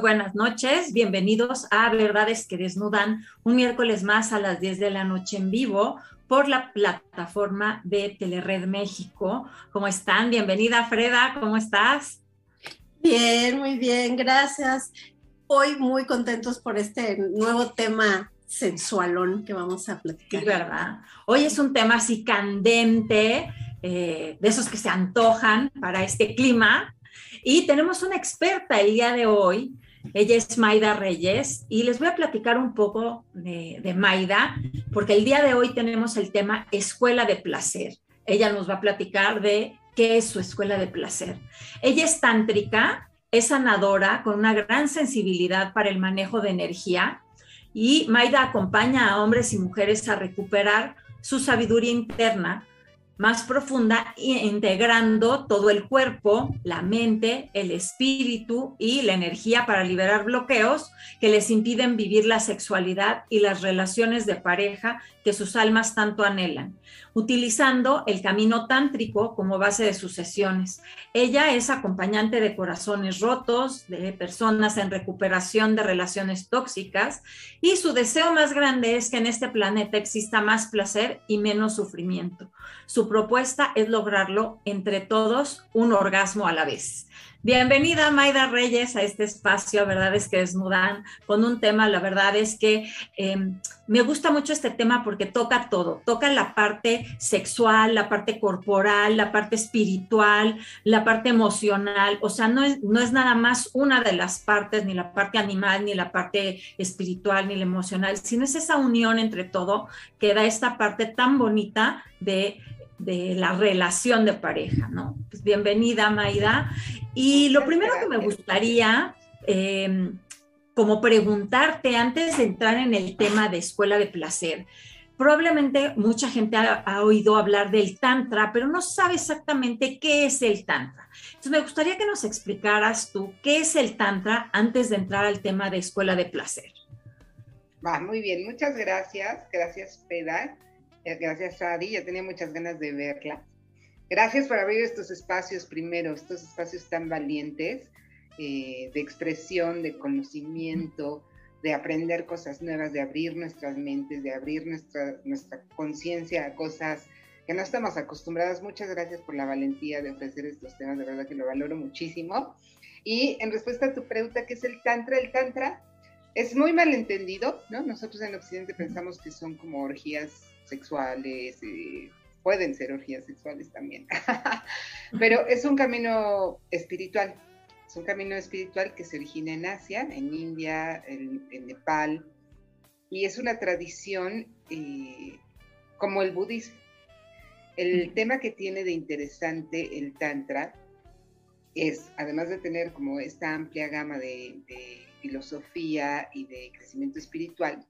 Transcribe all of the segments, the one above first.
buenas noches. Bienvenidos a Verdades que Desnudan, un miércoles más a las 10 de la noche en vivo por la plataforma de Telered México. ¿Cómo están? Bienvenida, Freda, ¿cómo estás? Bien, muy bien, gracias. Hoy muy contentos por este nuevo tema sensualón que vamos a platicar. Sí, ¿verdad? Hoy es un tema así candente, eh, de esos que se antojan para este clima, y tenemos una experta el día de hoy. Ella es Maida Reyes y les voy a platicar un poco de, Maida, porque el día de hoy tenemos el tema escuela de placer. Ella nos va a platicar de qué es su escuela de placer. Ella es tántrica, es sanadora con una gran sensibilidad para el manejo de energía y Maida acompaña a hombres y mujeres a recuperar su sabiduría interna más profunda, integrando todo el cuerpo, la mente, el espíritu y la energía para liberar bloqueos que les impiden vivir la sexualidad y las relaciones de pareja que sus almas tanto anhelan, utilizando el camino tántrico como base de sus sesiones. Ella es acompañante de corazones rotos, de personas en recuperación de relaciones tóxicas y su deseo más grande es que en este planeta exista más placer y menos sufrimiento. Su propuesta es lograrlo entre todos un orgasmo a la vez. Bienvenida Maida Reyes a este espacio, verdad es que desnudan con un tema, la verdad es que em, me gusta mucho este tema porque toca todo, toca la parte sexual, la parte corporal, la parte espiritual, la parte emocional, o sea, no es, no es nada más una de las partes, ni la parte animal, ni la parte espiritual, ni la emocional, sino es esa unión entre todo que da esta parte tan bonita de de la relación de pareja, ¿no? Pues bienvenida, Maida. Y lo primero que me gustaría, em, como preguntarte antes de entrar en el tema de escuela de placer, probablemente mucha gente ha, ha, oído hablar del tantra, pero no sabe exactamente qué es el tantra. Entonces me gustaría que nos explicaras tú qué es el tantra antes de entrar al tema de escuela de placer. Va, muy bien, muchas gracias. Gracias, Peda. Gracias, Adi. Ya tenía muchas ganas de verla. Gracias por abrir estos espacios primero, estos espacios tan valientes eh, de expresión, de conocimiento, de aprender cosas nuevas, de abrir nuestras mentes, de abrir nuestra, nuestra conciencia a cosas que no estamos acostumbradas. Muchas gracias por la valentía de ofrecer estos temas, de verdad que lo valoro muchísimo. Y en respuesta a tu pregunta, ¿qué es el Tantra? El Tantra es muy malentendido, ¿no? Nosotros en Occidente pensamos que son como orgías sexuales, eh, pueden ser orgías sexuales también, pero es un camino espiritual, es un camino espiritual que se origina en Asia, en India, en, Nepal, y es una tradición eh, como el budismo. El tema que tiene de interesante el Tantra es, además de tener como esta amplia gama de, de filosofía y de crecimiento espiritual,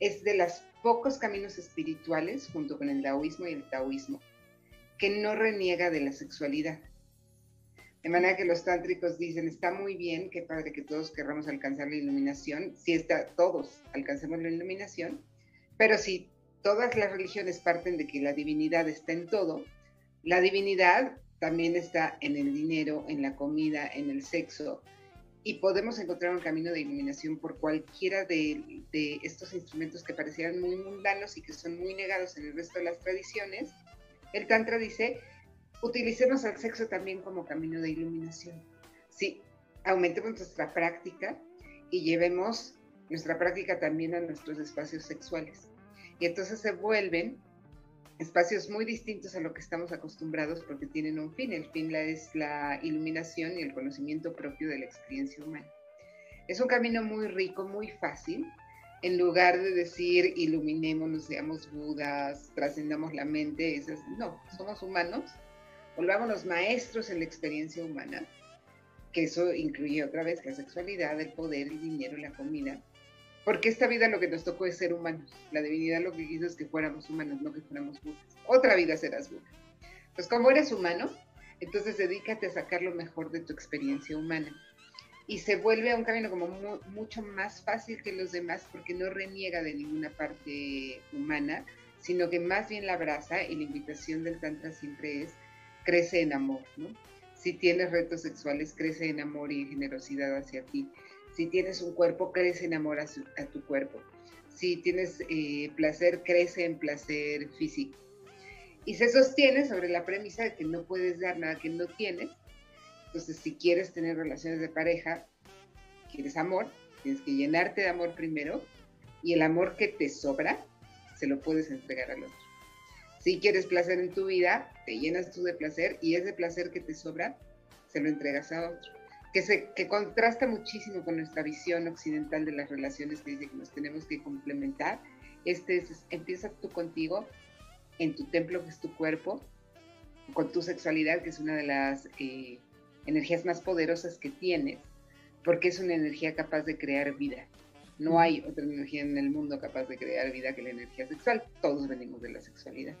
es de los pocos caminos espirituales, junto con el taoísmo y el taoísmo, que no reniega de la sexualidad. De manera que los tántricos dicen, está muy bien, qué padre que todos querramos alcanzar la iluminación, si está, todos alcancemos la iluminación, pero si todas las religiones parten de que la divinidad está en todo, la divinidad también está en el dinero, en la comida, en el sexo, y podemos encontrar un camino de iluminación por cualquiera de, estos instrumentos que parecieran muy mundanos y que son muy negados en el resto de las tradiciones, el Tantra dice, utilicemos al sexo también como camino de iluminación. Sí, aumentemos nuestra práctica y llevemos nuestra práctica también a nuestros espacios sexuales. Y entonces se vuelven espacios muy distintos a lo que estamos acostumbrados porque tienen un fin. El fin es la iluminación y el conocimiento propio de la experiencia humana. Es un camino muy rico, muy fácil. En lugar de decir iluminémonos, seamos budas, trascendamos la mente, es, no, somos humanos, volvámonos maestros en la experiencia humana, que eso incluye otra vez la sexualidad, el poder, el dinero, la comida, porque esta vida lo que nos tocó es ser humanos. La divinidad lo que quiso es que fuéramos humanos, no que fuéramos budas. Otra vida serás buda. Pues como eres humano, entonces dedícate a sacar lo mejor de tu experiencia humana. Y se vuelve a un camino como mucho más fácil que los demás porque no reniega de ninguna parte humana, sino que más bien la abraza y la invitación del Tantra siempre es crece en amor, ¿no? Si tienes retos sexuales, crece en amor y en generosidad hacia ti. Si tienes un cuerpo, crece en amor a, tu cuerpo. Si tienes eh, placer, crece en placer físico. Y se sostiene sobre la premisa de que no puedes dar nada que no tienes. Entonces, si quieres tener relaciones de pareja, quieres amor, tienes que llenarte de amor primero y el amor que te sobra se lo puedes entregar al otro. Si quieres placer en tu vida, te llenas tú de placer y ese placer que te sobra se lo entregas a otro. Que, se, que contrasta muchísimo con nuestra visión occidental de las relaciones que dice que nos tenemos que complementar. Este es, empieza tú contigo, en tu templo que es tu cuerpo, con tu sexualidad, que es una de las eh, energías más poderosas que tienes, porque es una energía capaz de crear vida. No hay otra energía en el mundo capaz de crear vida que la energía sexual. Todos venimos de la sexualidad.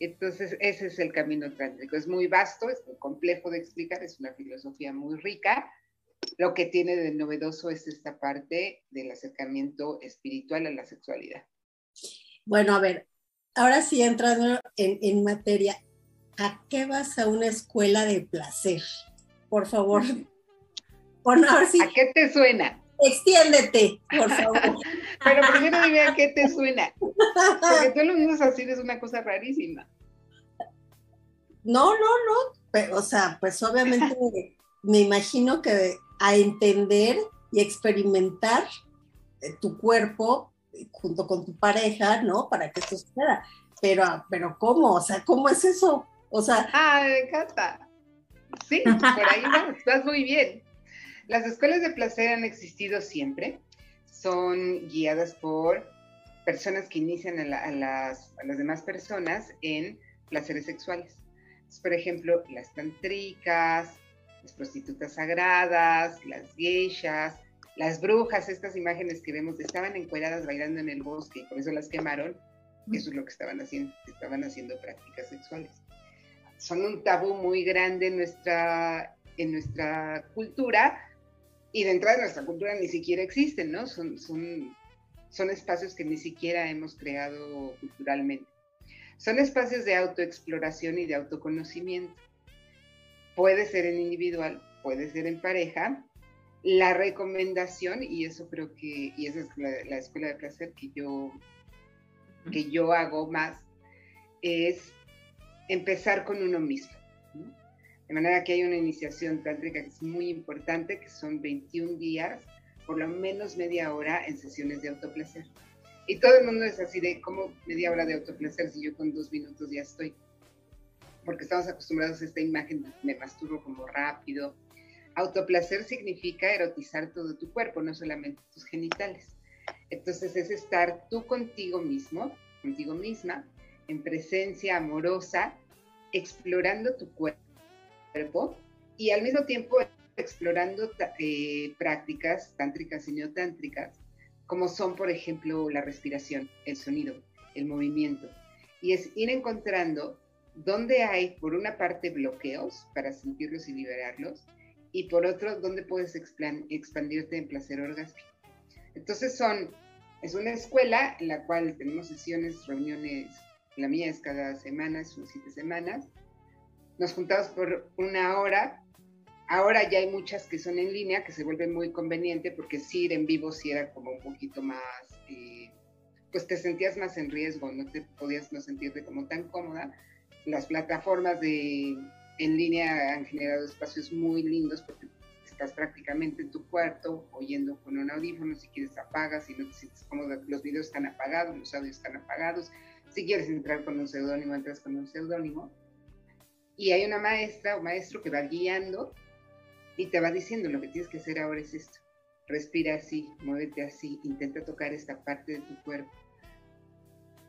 Entonces, ese es el camino tántrico. Es muy vasto, es muy complejo de explicar, es una filosofía muy rica. Lo que tiene de novedoso es esta parte del acercamiento espiritual a la sexualidad. Bueno, a ver, ahora sí entrando en, en materia, ¿a qué vas a una escuela de placer? Por favor. ¿A qué te suena? Extiéndete, por favor. Pero primero dime a qué te suena. Porque tú lo dices así, es una cosa rarísima. No, no, no. o sea, pues obviamente me imagino que a entender y experimentar eh, tu cuerpo junto con tu pareja, ¿no? Para que esto suceda. Pero, pero ¿cómo? O sea, ¿cómo es eso? O sea. Ah, me encanta. Sí, por ahí vas, estás muy bien. Las escuelas de placer han existido siempre. Son guiadas por personas que inician a, las, demás personas en placeres sexuales. por ejemplo, las tantricas, las prostitutas sagradas, las geishas, las brujas, estas imágenes que vemos, estaban encueradas bailando en el bosque por eso las quemaron. Eso es lo que estaban haciendo, estaban haciendo prácticas sexuales. Son un tabú muy grande en nuestra, en nuestra cultura, y de entrada de nuestra cultura ni siquiera existen, ¿no? Son, son, son espacios que ni siquiera hemos creado culturalmente. Son espacios de autoexploración y de autoconocimiento. Puede ser en individual, puede ser en pareja. La recomendación, y eso creo que, y esa es la, escuela de placer que yo, que yo hago más, es empezar con uno mismo. De manera que hay una iniciación tántrica que es muy importante, que son 21 días, por lo menos media hora en sesiones de autoplacer. Y todo el mundo es así de, ¿cómo media hora de autoplacer si yo con dos minutos ya estoy? Porque estamos acostumbrados a esta imagen me masturbo como rápido. Autoplacer significa erotizar todo tu cuerpo, no solamente tus genitales. Entonces es estar tú contigo mismo, contigo misma, en presencia amorosa, explorando tu cuerpo y al mismo tiempo explorando eh, prácticas tántricas y neotántricas, como son, por ejemplo, la respiración, el sonido, el movimiento. Y es ir encontrando dónde hay, por una parte, bloqueos para sentirlos y liberarlos, y por otro, dónde puedes expandirte en placer orgástico. Entonces son, es una escuela en la cual tenemos sesiones, reuniones, la mía es cada semana, son siete semanas, nos juntamos por una hora. Ahora ya hay muchas que son en línea, que se vuelven muy conveniente, porque sí ir en vivo sí era como un poquito más, eh, pues te sentías más en riesgo, no te podías no sentirte como tan cómoda. Las plataformas de, en línea han generado espacios muy lindos porque estás prácticamente en tu cuarto oyendo con un audífono, si quieres apagas, si no te sientes cómoda, los videos están apagados, los audios están apagados, si quieres entrar con un seudónimo, entras con un seudónimo y hay una maestra o maestro que va guiando y te va diciendo lo que tienes que hacer ahora es esto. Respira así, muévete así, intenta tocar esta parte de tu cuerpo.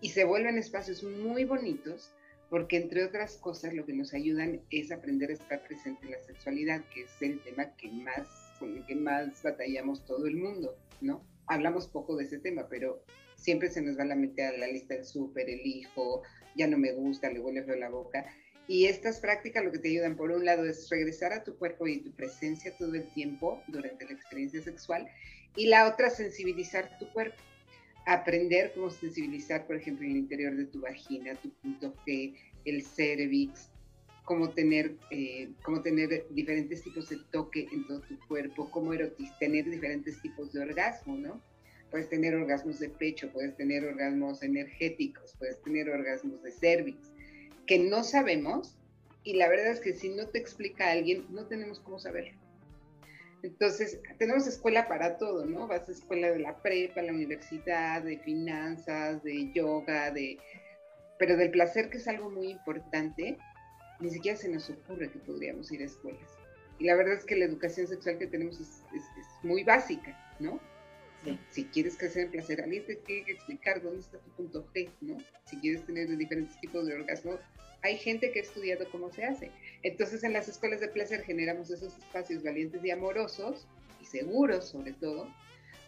Y se vuelven espacios muy bonitos porque entre otras cosas lo que nos ayudan es aprender a estar presente en la sexualidad, que es el tema que más, con el que más batallamos todo el mundo, ¿no? Hablamos poco de ese tema, pero siempre se nos va a la mente a la lista del súper, el hijo, ya no me gusta, le huele feo la boca. Y estas prácticas lo que te ayudan, por un lado, es regresar a tu cuerpo y tu presencia todo el tiempo durante la experiencia sexual. Y la otra, sensibilizar tu cuerpo. Aprender cómo sensibilizar, por ejemplo, el interior de tu vagina, tu punto G, el cervix, cómo tener, eh, cómo tener diferentes tipos de toque en todo tu cuerpo, cómo tener diferentes tipos de orgasmo, ¿no? Puedes tener orgasmos de pecho, puedes tener orgasmos energéticos, puedes tener orgasmos de cervix, que no sabemos y la verdad es que si no te explica alguien, no tenemos cómo saberlo. Entonces, tenemos escuela para todo, ¿no? Vas a escuela de la prepa, la universidad, de finanzas, de yoga, de... Pero del placer, que es algo muy importante, ni siquiera se nos ocurre que podríamos ir a escuelas. Y la verdad es que la educación sexual que tenemos es, muy básica, ¿no? Si quieres crecer en placer, alguien te tiene que explicar dónde está tu punto G, ¿no? Si quieres tener diferentes tipos de orgasmo, hay gente que ha estudiado cómo se hace. Entonces, en las escuelas de placer generamos esos espacios valientes y amorosos, y seguros sobre todo,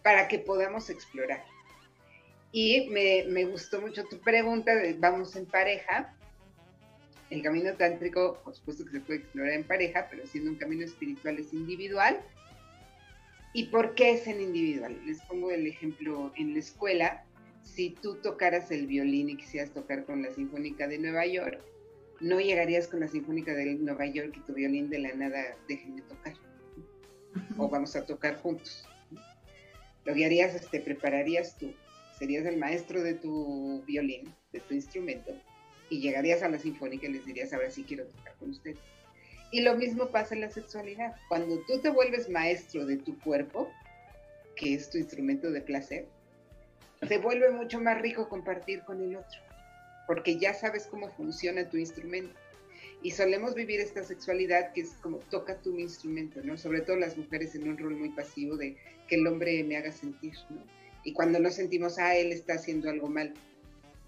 para que podamos explorar. Y me, gustó mucho tu pregunta de vamos en pareja, el camino tántrico, por supuesto que se puede explorar en pareja, pero siendo un camino espiritual es individual. ¿Y por qué es en individual? Les pongo el ejemplo en la escuela. Si tú tocaras el violín y quisieras tocar con la Sinfónica de Nueva York, no llegarías con la Sinfónica de Nueva York y tu violín de la nada dejen de tocar. O vamos a tocar juntos. Lo que harías te prepararías tú, serías el maestro de tu violín, de tu instrumento, y llegarías a la sinfónica y les dirías, ahora sí quiero tocar con usted. Y lo mismo pasa en la sexualidad. Cuando tú te vuelves maestro de tu cuerpo, que es tu instrumento de placer, te vuelve mucho más rico compartir con el otro, porque ya sabes cómo funciona tu instrumento. Y solemos vivir esta sexualidad que es como toca tu instrumento, ¿no? Sobre todo las mujeres en un rol muy pasivo de que el hombre me haga sentir, ¿no? Y cuando no sentimos, ah, él está haciendo algo mal.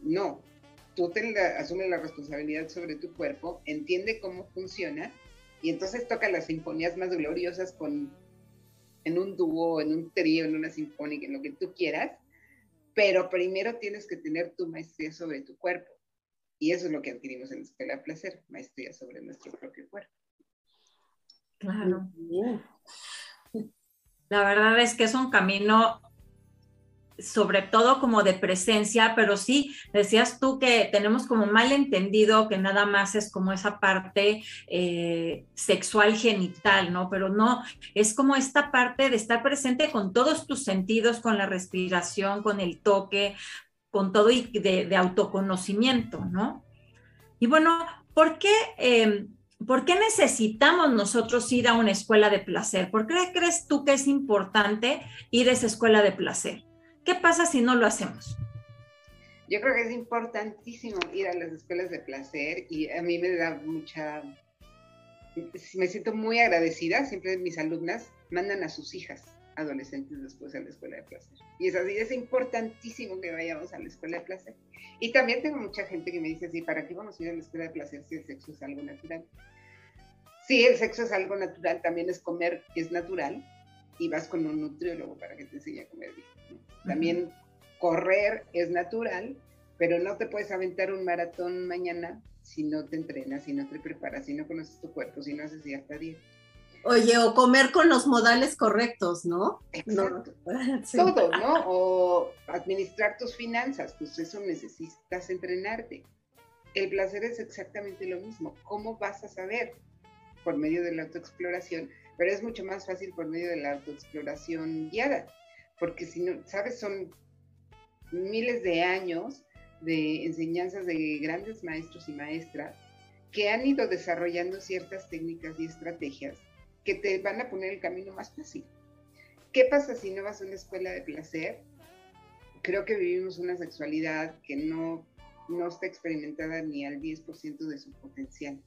No, tú te la, asumes la responsabilidad sobre tu cuerpo, entiende cómo funciona y entonces toca las sinfonías más gloriosas con, en un dúo, en un trío, en una sinfónica, en lo que tú quieras, pero primero tienes que tener tu maestría sobre tu cuerpo. Y eso es lo que adquirimos en la Escuela de Placer, maestría sobre nuestro propio cuerpo. Claro. La verdad es que es un camino sobre todo como de presencia, pero sí, decías tú que tenemos como mal entendido que nada más es como esa parte eh, sexual genital, ¿no? Pero no, es como esta parte de estar presente con todos tus sentidos, con la respiración, con el toque, con todo y de, autoconocimiento, ¿no? Y bueno, ¿por qué... Em, ¿Por qué necesitamos nosotros ir a una escuela de placer? ¿Por qué crees tú que es importante ir a esa escuela de placer? ¿Qué pasa si no lo hacemos? Yo creo que es importantísimo ir a las escuelas de placer y a mí me da mucha, me siento muy agradecida, siempre mis alumnas mandan a sus hijas adolescentes después a la escuela de placer. Y es así, es importantísimo que vayamos a la escuela de placer. Y también tengo mucha gente que me dice así, ¿para qué vamos a ir a la escuela de placer si el sexo es algo natural? Sí, el sexo es algo natural, también es comer, es natural, y vas con un nutriólogo para que te enseñe a comer bien. También correr es natural, pero no te puedes aventar un maratón mañana si no te entrenas, si no te preparas, si no conoces tu cuerpo, si no haces cierta dieta. Oye, o comer con los modales correctos, ¿no? Exacto. Todo, ¿no? O administrar tus finanzas, pues eso necesitas entrenarte. El placer es exactamente lo mismo. ¿Cómo vas a saber? Por medio de la autoexploración, pero es mucho más fácil por medio de la autoexploración guiada porque si no, sabes, son miles de años de enseñanzas de grandes maestros y maestras que han ido desarrollando ciertas técnicas y estrategias que te van a poner el camino más fácil. ¿Qué pasa si no vas a una escuela de placer? Creo que vivimos una sexualidad que no, no está experimentada ni al 10% de su potencial.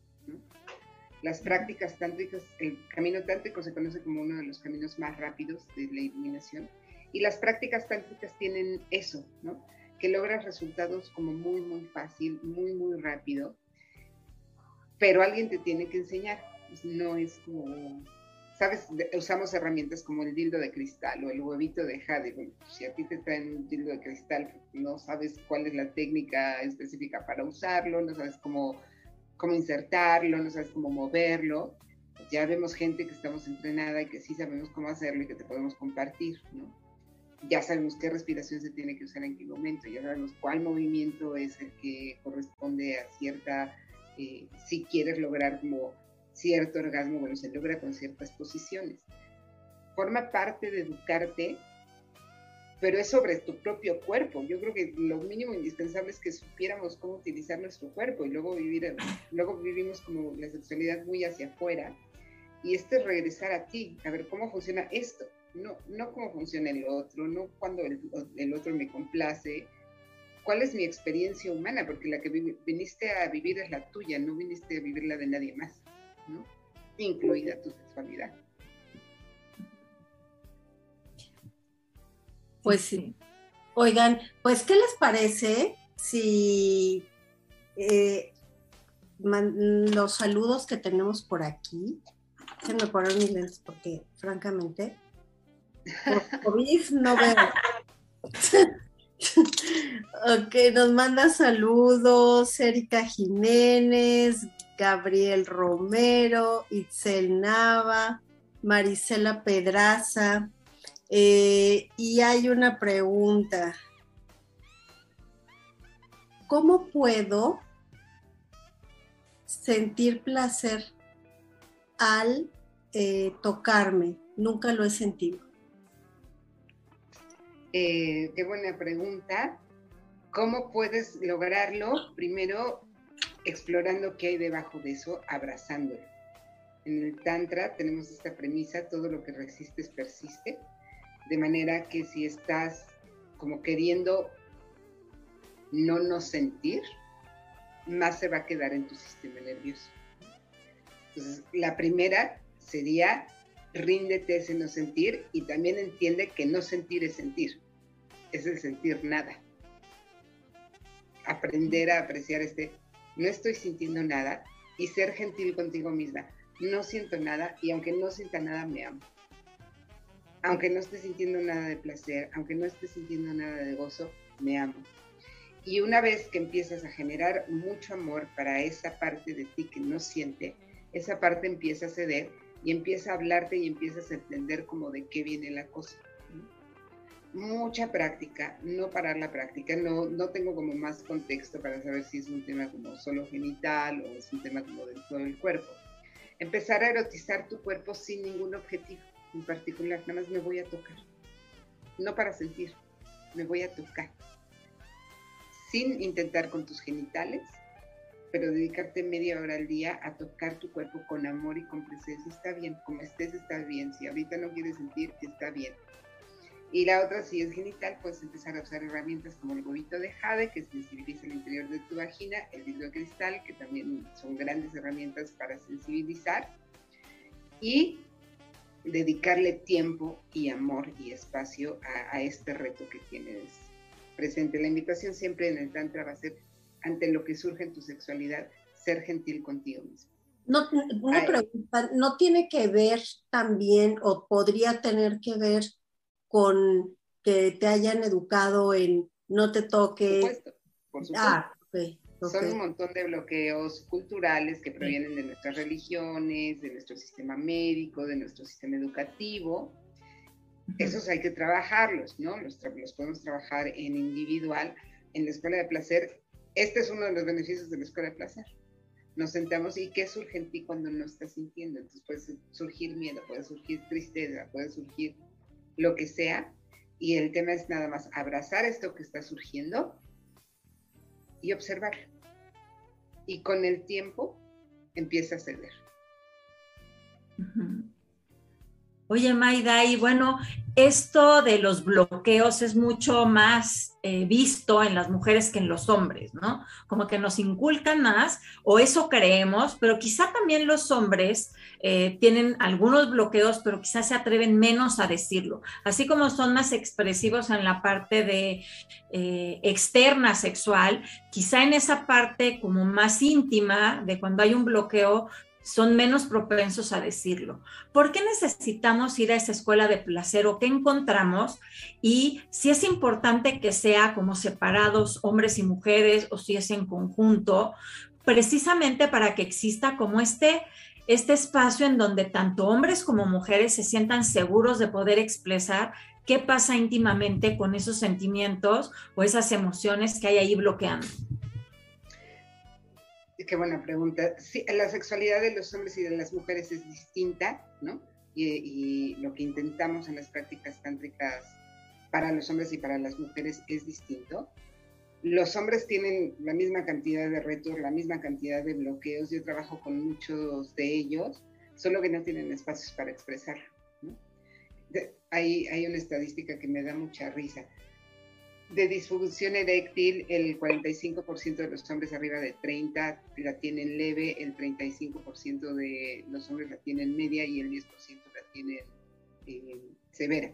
Las prácticas tántricas, el camino tántrico se conoce como uno de los caminos más rápidos de la iluminación y las prácticas tántricas tienen eso, ¿no? Que logras resultados como muy, muy fácil, muy, muy rápido, pero alguien te tiene que enseñar. Pues, no es como, ¿sabes? Usamos herramientas como el dildo de cristal o el huevito de jade. Bueno, si a ti te traen un dildo de cristal, no sabes cuál es la técnica específica para usarlo, no sabes cómo, cómo insertarlo, no sabes cómo moverlo. Ya vemos gente que estamos entrenada y que sí sabemos cómo hacerlo y que te podemos compartir, ¿no? ya sabemos qué respiración se tiene que usar en qué momento, ya sabemos cuál movimiento es el que corresponde a cierta eh, si quieres lograr como cierto orgasmo, bueno, se logra con ciertas posiciones. Forma parte de educarte, pero es sobre tu propio cuerpo. Yo creo que lo mínimo indispensable es que supiéramos cómo utilizar nuestro cuerpo y luego vivir, luego vivimos como la sexualidad muy hacia afuera. Y este es regresar a ti, a ver cómo funciona esto, no, no cómo funciona el otro, no cuando el, el otro me complace, cuál es mi experiencia humana, porque la que viniste a vivir es la tuya, no viniste a vivir la de nadie más, ¿no? Incluida tu sexualidad. Pues sí. Oigan, pues, ¿qué les parece si eh, los saludos que tenemos por aquí, se me poner mis lentes porque, francamente, por COVID no veo. ok, nos manda saludos Erika Jiménez, Gabriel Romero, Itzel Nava, Marisela Pedraza. Eh, y hay una pregunta. ¿Cómo puedo sentir placer al eh, tocarme? Nunca lo he sentido. Eh, qué buena pregunta. ¿Cómo puedes lograrlo? Primero, explorando qué hay debajo de eso, abrazándolo. En el Tantra tenemos esta premisa, todo lo que resistes persiste, de manera que si estás como queriendo no no sentir, más se va a quedar en tu sistema nervioso. Entonces, la primera sería ríndete ese no sentir y también entiende que no sentir es sentir, es el sentir nada. Aprender a apreciar este, no estoy sintiendo nada y ser gentil contigo misma. No siento nada y aunque no sienta nada, me amo. Aunque no esté sintiendo nada de placer, aunque no esté sintiendo nada de gozo, me amo. Y una vez que empiezas a generar mucho amor para esa parte de ti que no siente, esa parte empieza a ceder y empieza a hablarte y empiezas a entender como de qué viene la cosa. Mucha práctica, no parar la práctica, no, no tengo como más contexto para saber si es un tema como solo genital o es un tema como del todo el cuerpo. Empezar a erotizar tu cuerpo sin ningún objetivo en particular, nada más me voy a tocar. No para sentir, me voy a tocar. Sin intentar con tus genitales, pero dedicarte media hora al día a tocar tu cuerpo con amor y con presencia está bien, como estés está bien, si ahorita no quieres sentir, está bien. Y la otra, si es genital, puedes empezar a usar herramientas como el huevito de jade, que sensibiliza el interior de tu vagina, el vidrio de cristal, que también son grandes herramientas para sensibilizar, y dedicarle tiempo y amor y espacio a, a este reto que tienes presente. La invitación siempre en el Tantra va a ser ante lo que surge en tu sexualidad, ser gentil contigo mismo. No, una pregunta, ¿no tiene que ver también o podría tener que ver con que te hayan educado en no te toques? Por supuesto, por supuesto. Ah, Son un montón de bloqueos culturales que provienen de nuestras religiones, de nuestro sistema médico, de nuestro sistema educativo. Esos hay que trabajarlos, ¿no? Los, los podemos trabajar en individual. En la escuela de placer este es uno de los beneficios de la escuela de placer. Nos sentamos y ¿qué surge en ti cuando no estás sintiendo? Entonces puede surgir miedo, puede surgir tristeza, puede surgir lo que sea. Y el tema es nada más abrazar esto que está surgiendo y observarlo. Y con el tiempo empieza a ceder. Oye, Maida, y bueno, esto de los bloqueos es mucho más eh, visto en las mujeres que en los hombres, ¿no? Como que nos inculcan más, o eso creemos, pero quizá también los hombres eh, tienen algunos bloqueos, pero quizás se atreven menos a decirlo. Así como son más expresivos en la parte de eh, externa sexual, quizá en esa parte como más íntima de cuando hay un bloqueo, son menos propensos a decirlo. ¿Por qué necesitamos ir a esa escuela de placer o qué encontramos? Y si es importante que sea como separados hombres y mujeres o si es en conjunto, precisamente para que exista como este, este espacio en donde tanto hombres como mujeres se sientan seguros de poder expresar qué pasa íntimamente con esos sentimientos o esas emociones que hay ahí bloqueando. Qué buena pregunta. Sí, la sexualidad de los hombres y de las mujeres es distinta, ¿no? Y, lo que intentamos en las prácticas tántricas para los hombres y para las mujeres es distinto. Los hombres tienen la misma cantidad de retos, la misma cantidad de bloqueos. Yo trabajo con muchos de ellos, solo que no tienen espacios para expresar. hay, una estadística que me da mucha risa de disfunción eréctil, el 45% de los hombres arriba de 30 la tienen leve, el 35% de los hombres la tienen media y el 10% la tienen eh, severa.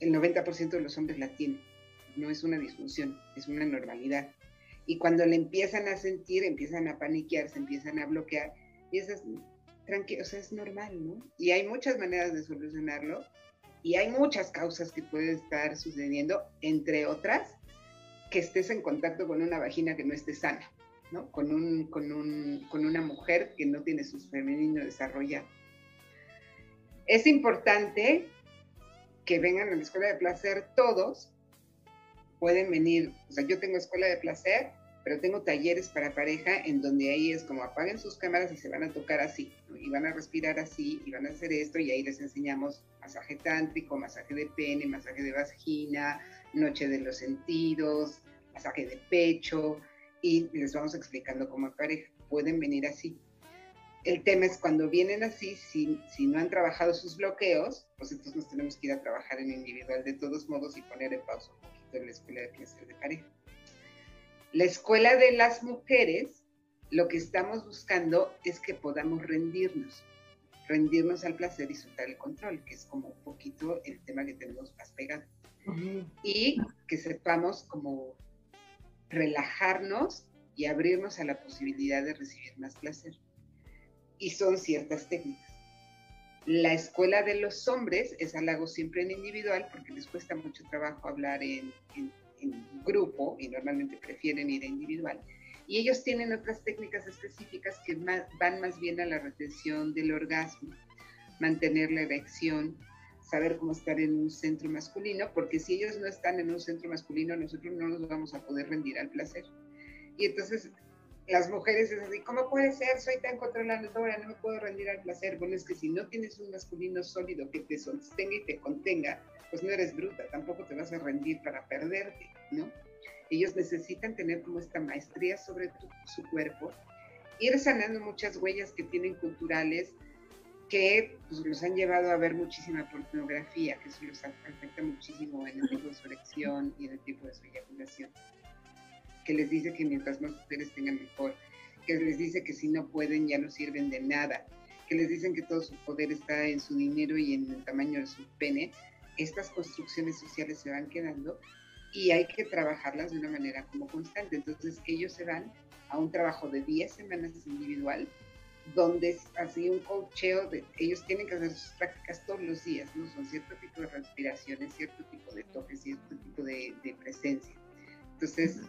El 90% de los hombres la tienen. No es una disfunción, es una normalidad. Y cuando la empiezan a sentir, empiezan a paniquear, se empiezan a bloquear, y eso es, tranquilo, o sea, es normal, ¿no? Y hay muchas maneras de solucionarlo y hay muchas causas que pueden estar sucediendo, entre otras, que estés en contacto con una vagina que no esté sana, ¿no? Con, un, con, un, con una mujer que no tiene su femenino desarrollado. Es importante que vengan a la escuela de placer todos. Pueden venir, o sea, yo tengo escuela de placer, pero tengo talleres para pareja en donde ahí es como apaguen sus cámaras y se van a tocar así, y van a respirar así, y van a hacer esto, y ahí les enseñamos masaje tántrico, masaje de pene, masaje de vagina, noche de los sentidos, masaje de pecho, y les vamos explicando cómo pareja. Pueden venir así. El tema es cuando vienen así, si, si no han trabajado sus bloqueos, pues entonces nos tenemos que ir a trabajar en individual de todos modos y poner en pausa un poquito la escuela de placer de pareja. La escuela de las mujeres, lo que estamos buscando es que podamos rendirnos, rendirnos al placer y soltar el control, que es como un poquito el tema que tenemos más pegado. Y que sepamos como relajarnos y abrirnos a la posibilidad de recibir más placer. Y son ciertas técnicas. La escuela de los hombres, esa la hago siempre en individual porque les cuesta mucho trabajo hablar en, grupo y normalmente prefieren ir a individual. Y ellos tienen otras técnicas específicas que van más bien a la retención del orgasmo, mantener la erección, saber cómo estar en un centro masculino, porque si ellos no están en un centro masculino, nosotros no nos vamos a poder rendir al placer. Y entonces las mujeres es así, ¿cómo puede ser? Soy tan controladora, no me puedo rendir al placer. Bueno, es que si no tienes un masculino sólido que te sostenga y te contenga, pues no eres bruta, tampoco te vas a rendir para perderte, ¿no? Ellos necesitan tener como esta maestría sobre su cuerpo, ir sanando muchas huellas que tienen culturales que pues, los han llevado a ver muchísima pornografía, que eso los afecta muchísimo en el tipo de su erección y en el tipo de su eyaculación, que les dice que mientras más mujeres tengan mejor, que les dice que si no pueden ya no sirven de nada, que les dicen que todo su poder está en su dinero y en el tamaño de su pene, estas construcciones sociales se van quedando y hay que trabajarlas de una manera como constante. Entonces ellos se van a un trabajo de 10 semanas individual, donde es así un cocheo, de, ellos tienen que hacer sus prácticas todos los días, ¿no? Son cierto tipo de respiraciones, cierto tipo de toques, cierto tipo de, presencia. Entonces,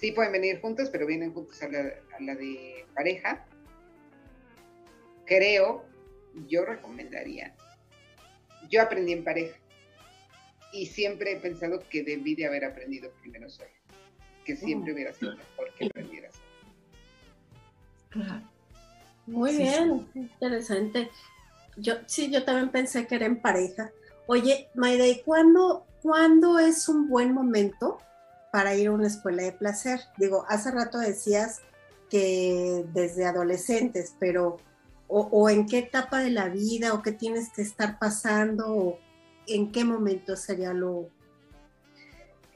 sí pueden venir juntos, pero vienen juntos a la, a la de pareja. Creo, yo recomendaría, yo aprendí en pareja, y siempre he pensado que debí de haber aprendido primero solo, que siempre hubiera sido mejor que aprendiera solo. Claro. Muy bien, interesante. Yo sí, yo también pensé que era en pareja. Oye, Maida, ¿y cuándo, cuándo es un buen momento para ir a una escuela de placer? Digo, hace rato decías que desde adolescentes, pero o, en qué etapa de la vida o qué tienes que estar pasando o ¿en qué momento sería lo...?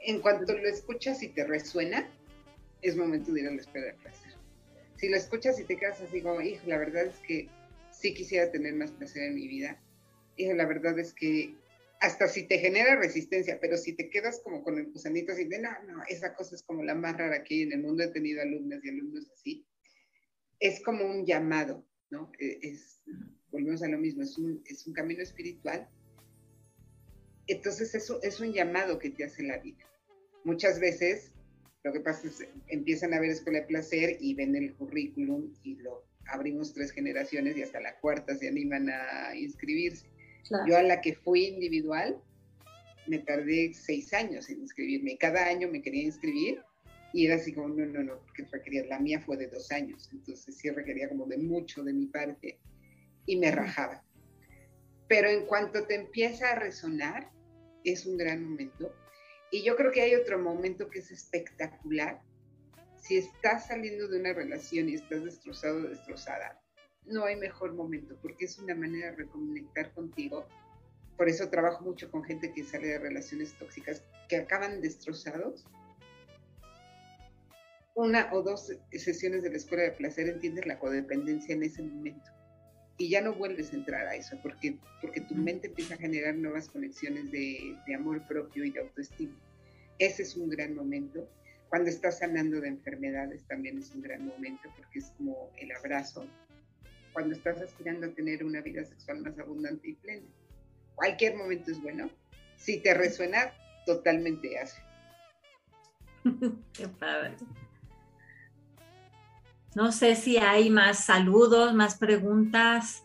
En cuanto lo escuchas y te resuena, es momento de ir a la espera de placer. Si lo escuchas y te quedas así como, hijo, la verdad es que sí quisiera tener más placer en mi vida, hijo, la verdad es que hasta si te genera resistencia, pero si te quedas como con el gusanito así de, no, no, esa cosa es como la más rara que en el mundo, he tenido alumnas y alumnos así, es como un llamado, ¿no? E, es, volvemos a lo mismo, es un, es un camino espiritual entonces eso es un llamado que te hace la vida. Muchas veces lo que pasa es empiezan a ver escuela de placer y ven el currículum y lo abrimos tres generaciones y hasta la cuarta se animan a inscribirse. Yo a la que fui individual me tardé seis años en inscribirme. Cada año me quería inscribir Y era así como, no, no, no, porque requería, la mía fue de dos años, entonces sí requería como de mucho de mi parte y me rajaba. Pero en cuanto te empieza a resonar, es un gran momento. Y yo creo que hay otro momento que es espectacular. Si estás saliendo de una relación y estás destrozado o destrozada, no hay mejor momento porque es una manera de reconectar contigo. Por eso trabajo mucho con gente que sale de relaciones tóxicas que acaban destrozados una o dos sesiones de la escuela de placer entiendes la codependencia en ese momento y ya no vuelves a entrar a eso porque, porque tu mente empieza a generar nuevas conexiones de, de amor propio y de autoestima. Ese es un gran momento. Cuando estás sanando de enfermedades también es un gran momento porque es como el abrazo. Cuando estás aspirando a tener una vida sexual más abundante y plena. Cualquier momento es bueno. Si te resuena, totalmente hace. Qué padre. No sé si hay más saludos, más preguntas.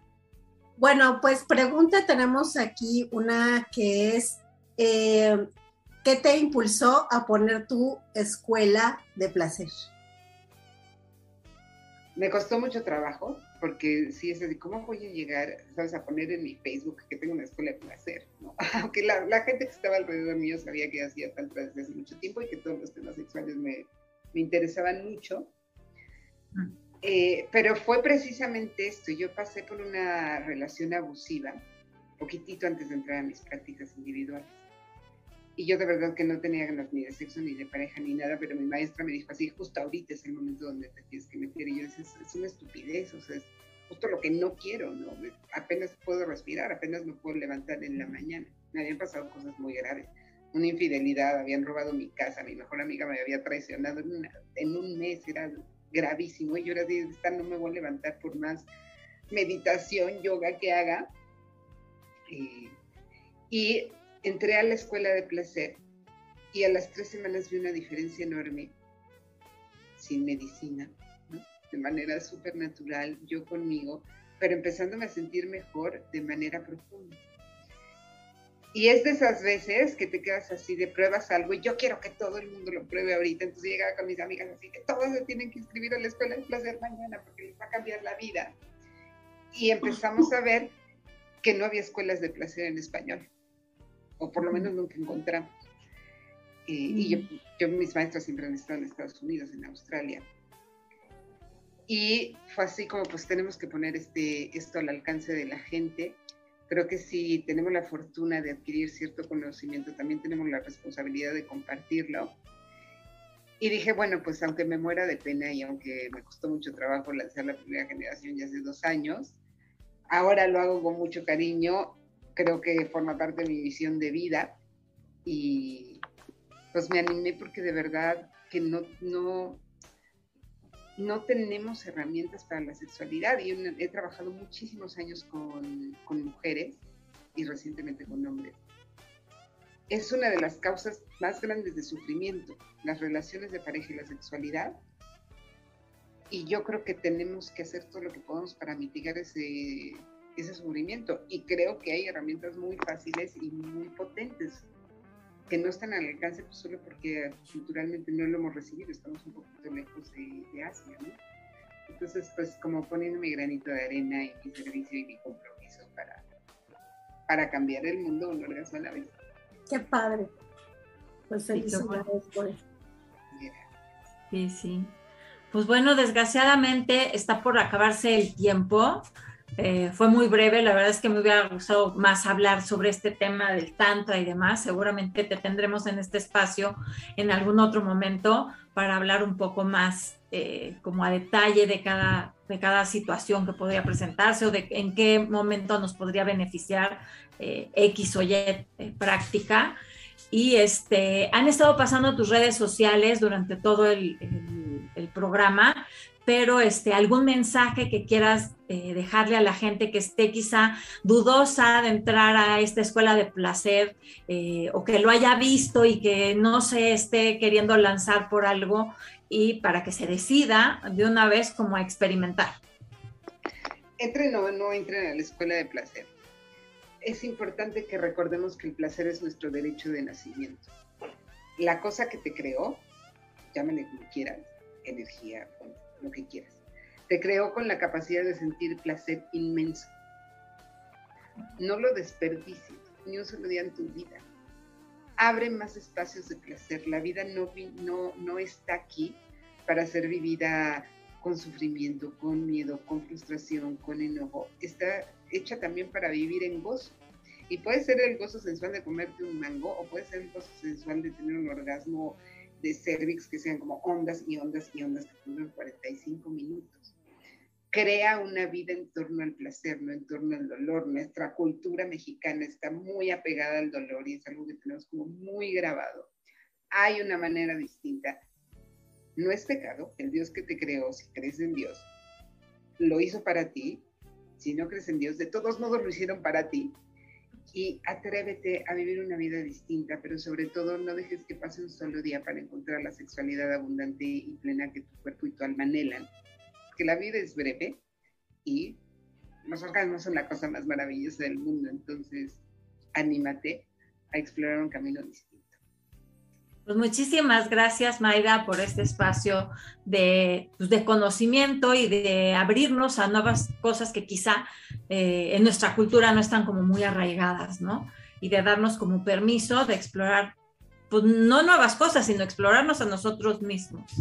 Bueno, pues pregunta tenemos aquí una que es, eh, ¿qué te impulsó a poner tu escuela de placer? Me costó mucho trabajo, porque sí es así, ¿cómo voy a llegar, sabes, a poner en mi Facebook que tengo una escuela de placer? Aunque la, gente que estaba alrededor mío sabía que hacía tanto desde hace mucho tiempo y que todos los temas sexuales me, me interesaban mucho eh, pero fue precisamente esto, yo pasé por una relación abusiva, poquitito antes de entrar a mis prácticas individuales. Y yo de verdad que no tenía ganas ni de sexo, ni de pareja, ni nada, pero mi maestra me dijo así, justo ahorita es el momento donde te tienes que meter. Y yo decía, es, una estupidez, o sea, es justo lo que no quiero, ¿no? Apenas puedo respirar, apenas me puedo levantar en la mañana. Me habían pasado cosas muy graves. Una infidelidad, habían robado mi casa, mi mejor amiga me había traicionado en, en un mes, era gravísimo y yo era de esta no me voy a levantar por más meditación, yoga que haga. Eh, y entré a la escuela de placer y a las tres semanas vi una diferencia enorme, sin medicina, de manera súper natural, yo conmigo, pero empezándome a sentir mejor de manera profunda. Y es de esas veces que te quedas así de pruebas algo y yo quiero que todo el mundo lo pruebe ahorita. Entonces llegaba con mis amigas así que todos se tienen que inscribir a la escuela de placer mañana porque les va a cambiar la vida. Y empezamos a ver que no había escuelas de placer en español, o por lo menos nunca encontramos. y yo, yo, mis maestros siempre han estado en Estados Unidos, en Australia. Y fue así como pues tenemos que poner este, esto al alcance de la gente creo que si tenemos la fortuna de adquirir cierto conocimiento, también tenemos la responsabilidad de compartirlo. Y dije, bueno, pues aunque me muera de pena y aunque me costó mucho trabajo lanzar la primera generación ya hace dos años, ahora lo hago con mucho cariño, creo que forma parte de mi visión de vida y pues me animé porque de verdad que no, no, no tenemos herramientas para la sexualidad y he trabajado muchísimos años con, mujeres y recientemente con hombres. Es una de las causas más grandes de sufrimiento, las relaciones de pareja y la sexualidad. Y yo creo que tenemos que hacer todo lo que podamos para mitigar ese, ese sufrimiento. Y creo que hay herramientas muy fáciles y muy potentes que no están al alcance pues, solo porque culturalmente no lo hemos recibido, estamos un poquito lejos de, Asia, ¿no? Entonces, pues como poniendo mi granito de arena y mi servicio y mi compromiso para, para cambiar el mundo un orgasmo a la vez. Qué padre. Pues felicidades por eso. Sí, sí. Pues bueno, desgraciadamente está por acabarse el tiempo. Eh, fue muy breve, la verdad es que me hubiera gustado más hablar sobre este tema del tantra y demás. Seguramente te tendremos en este espacio en algún otro momento para hablar un poco más eh, como a detalle de cada, de cada situación que podría presentarse o de en qué momento nos podría beneficiar eh, X o Y práctica. Y este, han estado pasando tus redes sociales durante todo el, el programa pero este, algún mensaje que quieras eh, dejarle a la gente que esté quizá dudosa de entrar a esta escuela de placer eh, o que lo haya visto y que no se esté queriendo lanzar por algo y para que se decida de una vez como a experimentar. Entren o no entren a la escuela de placer. Es importante que recordemos que el placer es nuestro derecho de nacimiento. La cosa que te creó llámale como quieras, energía, lo que quieras. Te creó con la capacidad de sentir placer inmenso. No lo desperdicies, ni un solo día en tu vida. Abre más espacios de placer. La vida no, no, no está aquí para ser vivida con sufrimiento, con miedo, con frustración, con enojo. Está hecha también para vivir en gozo. Y puede ser el gozo sensual de comerte un mango o puede ser el gozo sensual de tener un orgasmo de cervix que sean como ondas y ondas y ondas que duran 45 minutos. Crea una vida en torno al placer, no en torno al dolor. Nuestra cultura mexicana está muy apegada al dolor y es algo que tenemos como muy grabado. Hay una manera distinta. No es pecado, el Dios que te creó, si crees en Dios, lo hizo para ti. Si no crees en Dios, de todos modos lo hicieron para ti y atrévete a vivir una vida distinta, pero sobre todo no dejes que pase un solo día para encontrar la sexualidad abundante y plena que tu cuerpo y tu alma anhelan. Que la vida es breve y los orgasmos son la cosa más maravillosa del mundo, entonces anímate a explorar un camino distinto. Pues muchísimas gracias, Mayra, por este espacio de, pues, conocimiento y de abrirnos a nuevas cosas que quizá eh, en nuestra cultura no están como muy arraigadas, ¿no? Y de darnos como permiso de explorar, pues no nuevas cosas, sino explorarnos a nosotros mismos.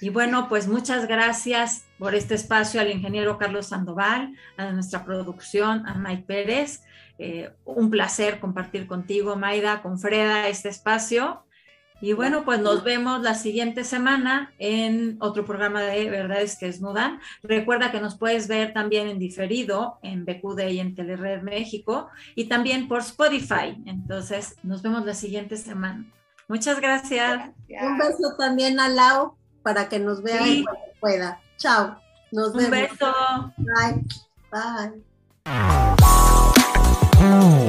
Y bueno, pues muchas gracias por este espacio al ingeniero Carlos Sandoval, a nuestra producción, a Mike Pérez. Eh, un placer compartir contigo, Mayra, con Freda, este espacio. Y bueno, pues nos vemos la siguiente semana en otro programa de Verdades que Desnudan. Recuerda que nos puedes ver también en diferido en BQD y en Telered México y también por Spotify. Entonces, nos vemos la siguiente semana. Muchas gracias. Un beso también a Lau para que nos vea y cuando pueda. Chao. Nos Un vemos. beso. Bye. Bye.